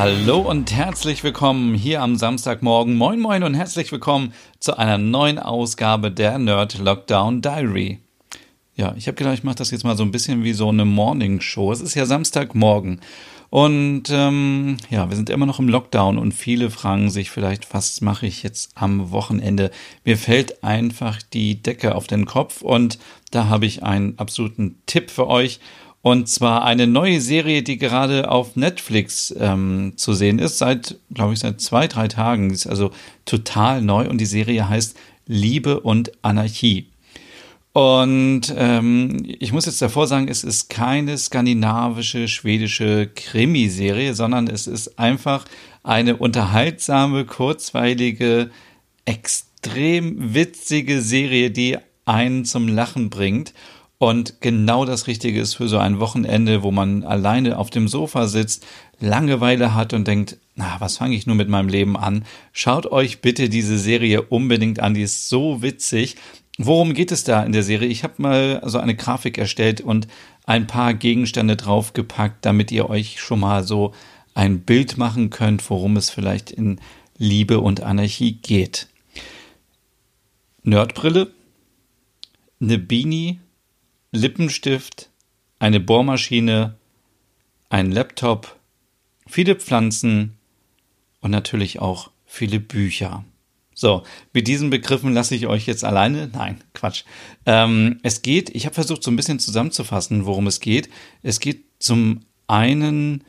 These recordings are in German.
Hallo und herzlich willkommen hier am Samstagmorgen. Moin moin und herzlich willkommen zu einer neuen Ausgabe der Nerd Lockdown Diary. Ja, ich habe gedacht, ich mache das jetzt mal so ein bisschen wie so eine Morning Show. Es ist ja Samstagmorgen und ähm, ja, wir sind immer noch im Lockdown und viele fragen sich vielleicht, was mache ich jetzt am Wochenende? Mir fällt einfach die Decke auf den Kopf und da habe ich einen absoluten Tipp für euch. Und zwar eine neue Serie, die gerade auf Netflix ähm, zu sehen ist, seit, glaube ich, seit zwei, drei Tagen. Ist also total neu und die Serie heißt Liebe und Anarchie. Und ähm, ich muss jetzt davor sagen, es ist keine skandinavische, schwedische Krimiserie, sondern es ist einfach eine unterhaltsame, kurzweilige, extrem witzige Serie, die einen zum Lachen bringt und genau das Richtige ist für so ein Wochenende, wo man alleine auf dem Sofa sitzt, Langeweile hat und denkt, na, was fange ich nur mit meinem Leben an? Schaut euch bitte diese Serie unbedingt an, die ist so witzig. Worum geht es da in der Serie? Ich habe mal so eine Grafik erstellt und ein paar Gegenstände draufgepackt, damit ihr euch schon mal so ein Bild machen könnt, worum es vielleicht in Liebe und Anarchie geht. Nerdbrille, eine Beanie, Lippenstift, eine Bohrmaschine, ein Laptop, viele Pflanzen und natürlich auch viele Bücher. So, mit diesen Begriffen lasse ich euch jetzt alleine. Nein, Quatsch. Ähm, es geht, ich habe versucht so ein bisschen zusammenzufassen, worum es geht. Es geht zum einen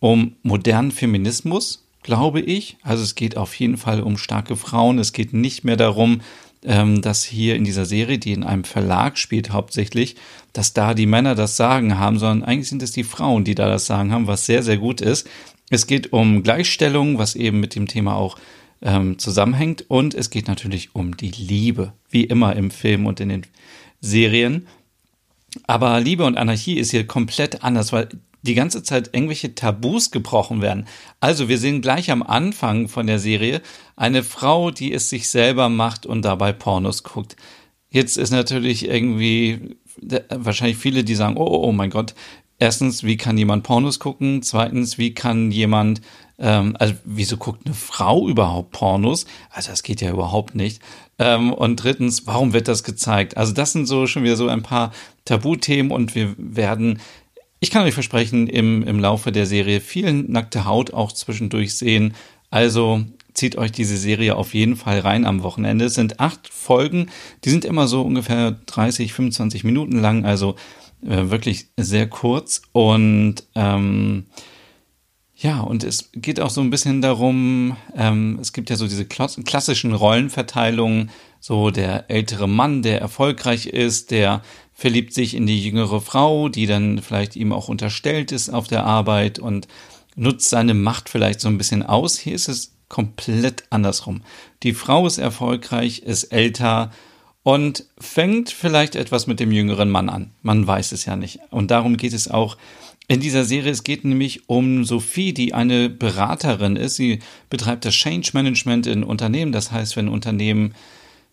um modernen Feminismus, glaube ich. Also es geht auf jeden Fall um starke Frauen. Es geht nicht mehr darum, ähm, dass hier in dieser Serie, die in einem Verlag spielt hauptsächlich, dass da die Männer das Sagen haben, sondern eigentlich sind es die Frauen, die da das Sagen haben, was sehr, sehr gut ist. Es geht um Gleichstellung, was eben mit dem Thema auch ähm, zusammenhängt. Und es geht natürlich um die Liebe, wie immer im Film und in den Serien. Aber Liebe und Anarchie ist hier komplett anders, weil die ganze Zeit irgendwelche Tabus gebrochen werden. Also wir sehen gleich am Anfang von der Serie eine Frau, die es sich selber macht und dabei Pornos guckt. Jetzt ist natürlich irgendwie wahrscheinlich viele, die sagen, oh, oh, oh mein Gott, erstens, wie kann jemand Pornos gucken? Zweitens, wie kann jemand, ähm, also wieso guckt eine Frau überhaupt Pornos? Also das geht ja überhaupt nicht. Ähm, und drittens, warum wird das gezeigt? Also das sind so schon wieder so ein paar Tabuthemen und wir werden ich kann euch versprechen, im, im Laufe der Serie viel nackte Haut auch zwischendurch sehen. Also zieht euch diese Serie auf jeden Fall rein am Wochenende. Es sind acht Folgen, die sind immer so ungefähr 30, 25 Minuten lang, also äh, wirklich sehr kurz. Und ähm, ja, und es geht auch so ein bisschen darum, ähm, es gibt ja so diese klassischen Rollenverteilungen, so der ältere Mann, der erfolgreich ist, der verliebt sich in die jüngere Frau, die dann vielleicht ihm auch unterstellt ist auf der Arbeit und nutzt seine Macht vielleicht so ein bisschen aus. Hier ist es komplett andersrum. Die Frau ist erfolgreich, ist älter und fängt vielleicht etwas mit dem jüngeren Mann an. Man weiß es ja nicht. Und darum geht es auch in dieser Serie. Es geht nämlich um Sophie, die eine Beraterin ist. Sie betreibt das Change Management in Unternehmen. Das heißt, wenn Unternehmen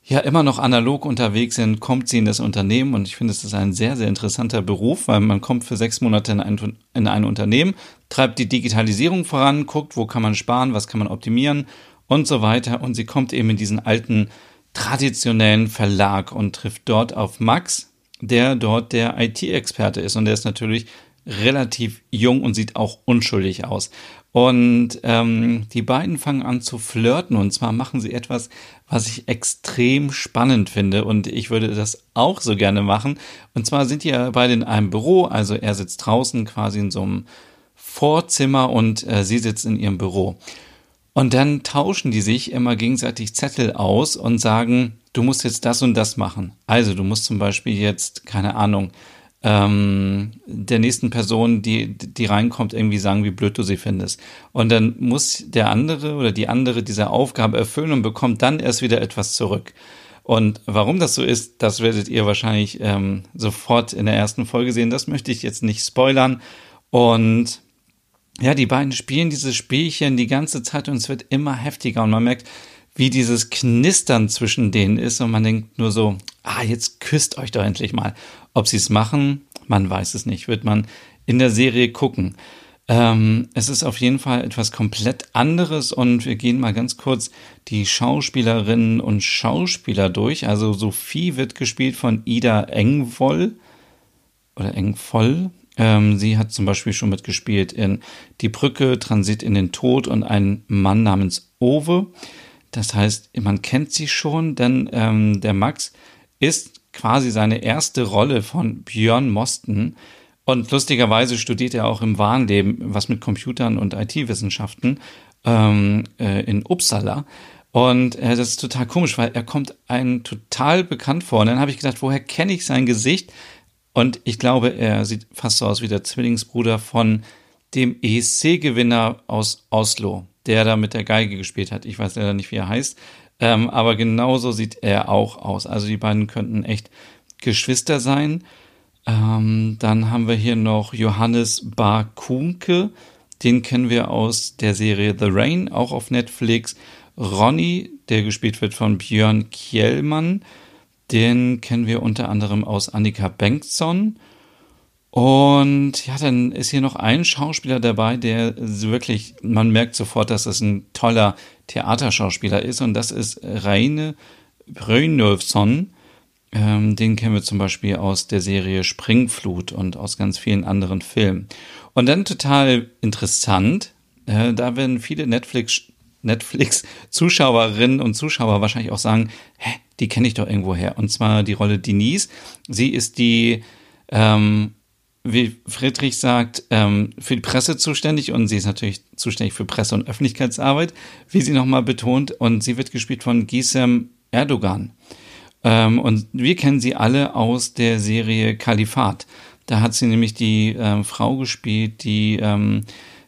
ja immer noch analog unterwegs sind, kommt sie in das Unternehmen. Und ich finde, es ist ein sehr, sehr interessanter Beruf, weil man kommt für sechs Monate in ein, in ein Unternehmen, treibt die Digitalisierung voran, guckt, wo kann man sparen, was kann man optimieren und so weiter. Und sie kommt eben in diesen alten traditionellen Verlag und trifft dort auf Max, der dort der IT-Experte ist. Und der ist natürlich relativ jung und sieht auch unschuldig aus. Und ähm, die beiden fangen an zu flirten und zwar machen sie etwas, was ich extrem spannend finde und ich würde das auch so gerne machen. Und zwar sind die ja beide in einem Büro, also er sitzt draußen quasi in so einem Vorzimmer und äh, sie sitzt in ihrem Büro. Und dann tauschen die sich immer gegenseitig Zettel aus und sagen, du musst jetzt das und das machen. Also du musst zum Beispiel jetzt, keine Ahnung, ähm, der nächsten Person, die, die reinkommt, irgendwie sagen, wie blöd du sie findest. Und dann muss der andere oder die andere diese Aufgabe erfüllen und bekommt dann erst wieder etwas zurück. Und warum das so ist, das werdet ihr wahrscheinlich ähm, sofort in der ersten Folge sehen. Das möchte ich jetzt nicht spoilern. Und ja, die beiden spielen dieses Spielchen die ganze Zeit und es wird immer heftiger und man merkt, wie dieses Knistern zwischen denen ist und man denkt nur so, ah, jetzt küsst euch doch endlich mal. Ob sie es machen, man weiß es nicht, wird man in der Serie gucken. Ähm, es ist auf jeden Fall etwas komplett anderes und wir gehen mal ganz kurz die Schauspielerinnen und Schauspieler durch. Also Sophie wird gespielt von Ida Engvoll oder Engvoll. Ähm, sie hat zum Beispiel schon mitgespielt in Die Brücke, Transit in den Tod und ein Mann namens Owe. Das heißt, man kennt sie schon, denn ähm, der Max ist quasi seine erste Rolle von Björn Mosten. Und lustigerweise studiert er auch im wahren Leben was mit Computern und IT-Wissenschaften ähm, äh, in Uppsala. Und äh, das ist total komisch, weil er kommt einem total bekannt vor. Und dann habe ich gedacht, woher kenne ich sein Gesicht? Und ich glaube, er sieht fast so aus wie der Zwillingsbruder von dem ESC-Gewinner aus Oslo, der da mit der Geige gespielt hat. Ich weiß leider nicht, wie er heißt. Ähm, aber genauso sieht er auch aus. Also die beiden könnten echt Geschwister sein. Ähm, dann haben wir hier noch Johannes Barkunke. Den kennen wir aus der Serie The Rain, auch auf Netflix. Ronny, der gespielt wird von Björn Kjellmann. Den kennen wir unter anderem aus Annika Bengtsson. Und ja, dann ist hier noch ein Schauspieler dabei, der wirklich, man merkt sofort, dass das ein toller Theaterschauspieler ist. Und das ist Reine Brynolfsson. Ähm, den kennen wir zum Beispiel aus der Serie Springflut und aus ganz vielen anderen Filmen. Und dann total interessant, äh, da werden viele Netflix Netflix-Zuschauerinnen und Zuschauer wahrscheinlich auch sagen, hä, die kenne ich doch irgendwo her. Und zwar die Rolle Denise. Sie ist die ähm, wie Friedrich sagt, ähm, für die Presse zuständig und sie ist natürlich zuständig für Presse- und Öffentlichkeitsarbeit, wie sie nochmal betont. Und sie wird gespielt von Gisem Erdogan. Ähm, und wir kennen sie alle aus der Serie Kalifat. Da hat sie nämlich die ähm, Frau gespielt, die ähm,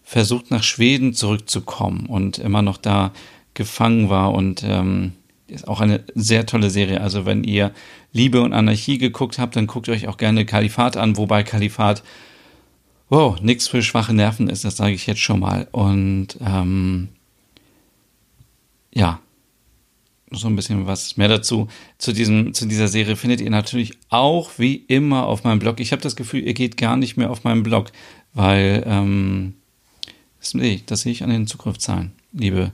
versucht nach Schweden zurückzukommen und immer noch da gefangen war und ähm, ist auch eine sehr tolle Serie. Also wenn ihr Liebe und Anarchie geguckt habt, dann guckt euch auch gerne Kalifat an, wobei Kalifat, wow, nichts für schwache Nerven ist, das sage ich jetzt schon mal. Und ähm, ja, so ein bisschen was mehr dazu. Zu, diesem, zu dieser Serie findet ihr natürlich auch wie immer auf meinem Blog. Ich habe das Gefühl, ihr geht gar nicht mehr auf meinem Blog, weil ähm, das, sehe ich, das sehe ich an den Zugriffszahlen, liebe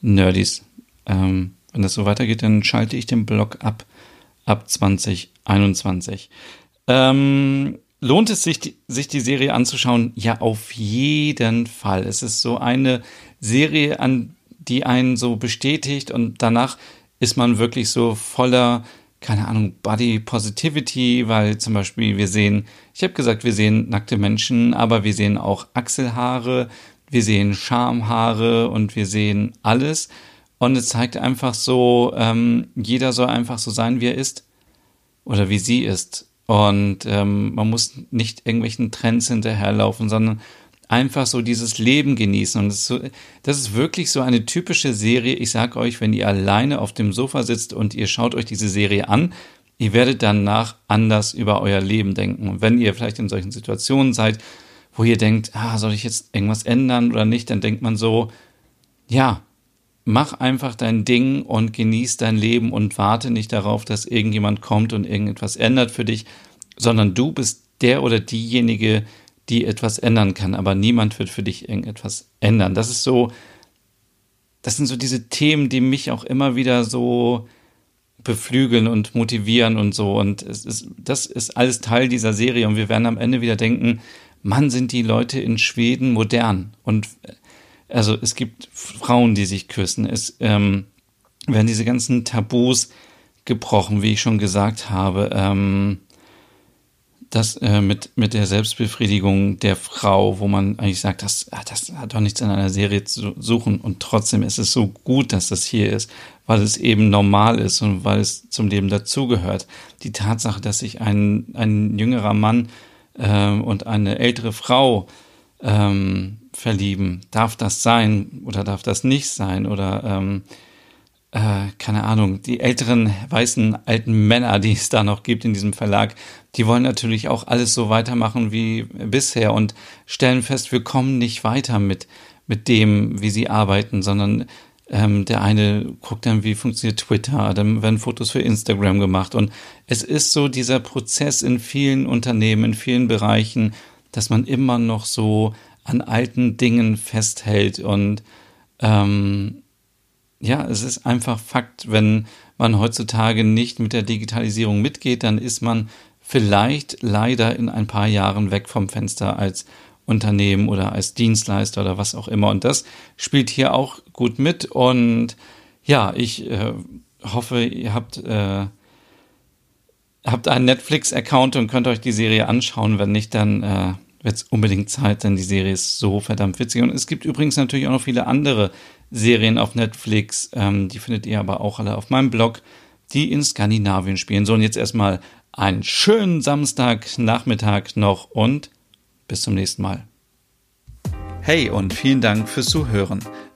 Nerdies. Ähm, wenn das so weitergeht, dann schalte ich den Blog ab ab 2021. Ähm, lohnt es sich, die, sich die Serie anzuschauen? Ja, auf jeden Fall. Es ist so eine Serie, an die einen so bestätigt und danach ist man wirklich so voller, keine Ahnung, Body Positivity, weil zum Beispiel wir sehen, ich habe gesagt, wir sehen nackte Menschen, aber wir sehen auch Achselhaare, wir sehen Schamhaare und wir sehen alles. Und es zeigt einfach so, ähm, jeder soll einfach so sein, wie er ist oder wie sie ist. Und ähm, man muss nicht irgendwelchen Trends hinterherlaufen, sondern einfach so dieses Leben genießen. Und das ist, so, das ist wirklich so eine typische Serie. Ich sage euch, wenn ihr alleine auf dem Sofa sitzt und ihr schaut euch diese Serie an, ihr werdet danach anders über euer Leben denken. Und wenn ihr vielleicht in solchen Situationen seid, wo ihr denkt, ah, soll ich jetzt irgendwas ändern oder nicht, dann denkt man so, ja, mach einfach dein Ding und genieß dein Leben und warte nicht darauf, dass irgendjemand kommt und irgendetwas ändert für dich, sondern du bist der oder diejenige, die etwas ändern kann, aber niemand wird für dich irgendetwas ändern. Das ist so, das sind so diese Themen, die mich auch immer wieder so beflügeln und motivieren und so. Und ist, das ist alles Teil dieser Serie und wir werden am Ende wieder denken, Mann, sind die Leute in Schweden modern und also es gibt Frauen, die sich küssen. Es ähm, werden diese ganzen Tabus gebrochen, wie ich schon gesagt habe. Ähm, das äh, mit, mit der Selbstbefriedigung der Frau, wo man eigentlich sagt, das, ah, das hat doch nichts in einer Serie zu suchen und trotzdem ist es so gut, dass das hier ist, weil es eben normal ist und weil es zum Leben dazugehört. Die Tatsache, dass sich ein, ein jüngerer Mann ähm, und eine ältere Frau ähm, verlieben. Darf das sein oder darf das nicht sein? Oder ähm, äh, keine Ahnung, die älteren weißen alten Männer, die es da noch gibt in diesem Verlag, die wollen natürlich auch alles so weitermachen wie bisher und stellen fest, wir kommen nicht weiter mit, mit dem, wie sie arbeiten, sondern ähm, der eine guckt dann, wie funktioniert Twitter, dann werden Fotos für Instagram gemacht und es ist so dieser Prozess in vielen Unternehmen, in vielen Bereichen, dass man immer noch so an alten Dingen festhält und ähm, ja, es ist einfach Fakt, wenn man heutzutage nicht mit der Digitalisierung mitgeht, dann ist man vielleicht leider in ein paar Jahren weg vom Fenster als Unternehmen oder als Dienstleister oder was auch immer. Und das spielt hier auch gut mit. Und ja, ich äh, hoffe, ihr habt, äh, habt einen Netflix-Account und könnt euch die Serie anschauen. Wenn nicht, dann äh, wird es unbedingt Zeit, denn die Serie ist so verdammt witzig. Und es gibt übrigens natürlich auch noch viele andere Serien auf Netflix. Ähm, die findet ihr aber auch alle auf meinem Blog, die in Skandinavien spielen. So, und jetzt erstmal einen schönen Samstagnachmittag noch und bis zum nächsten Mal. Hey und vielen Dank fürs Zuhören.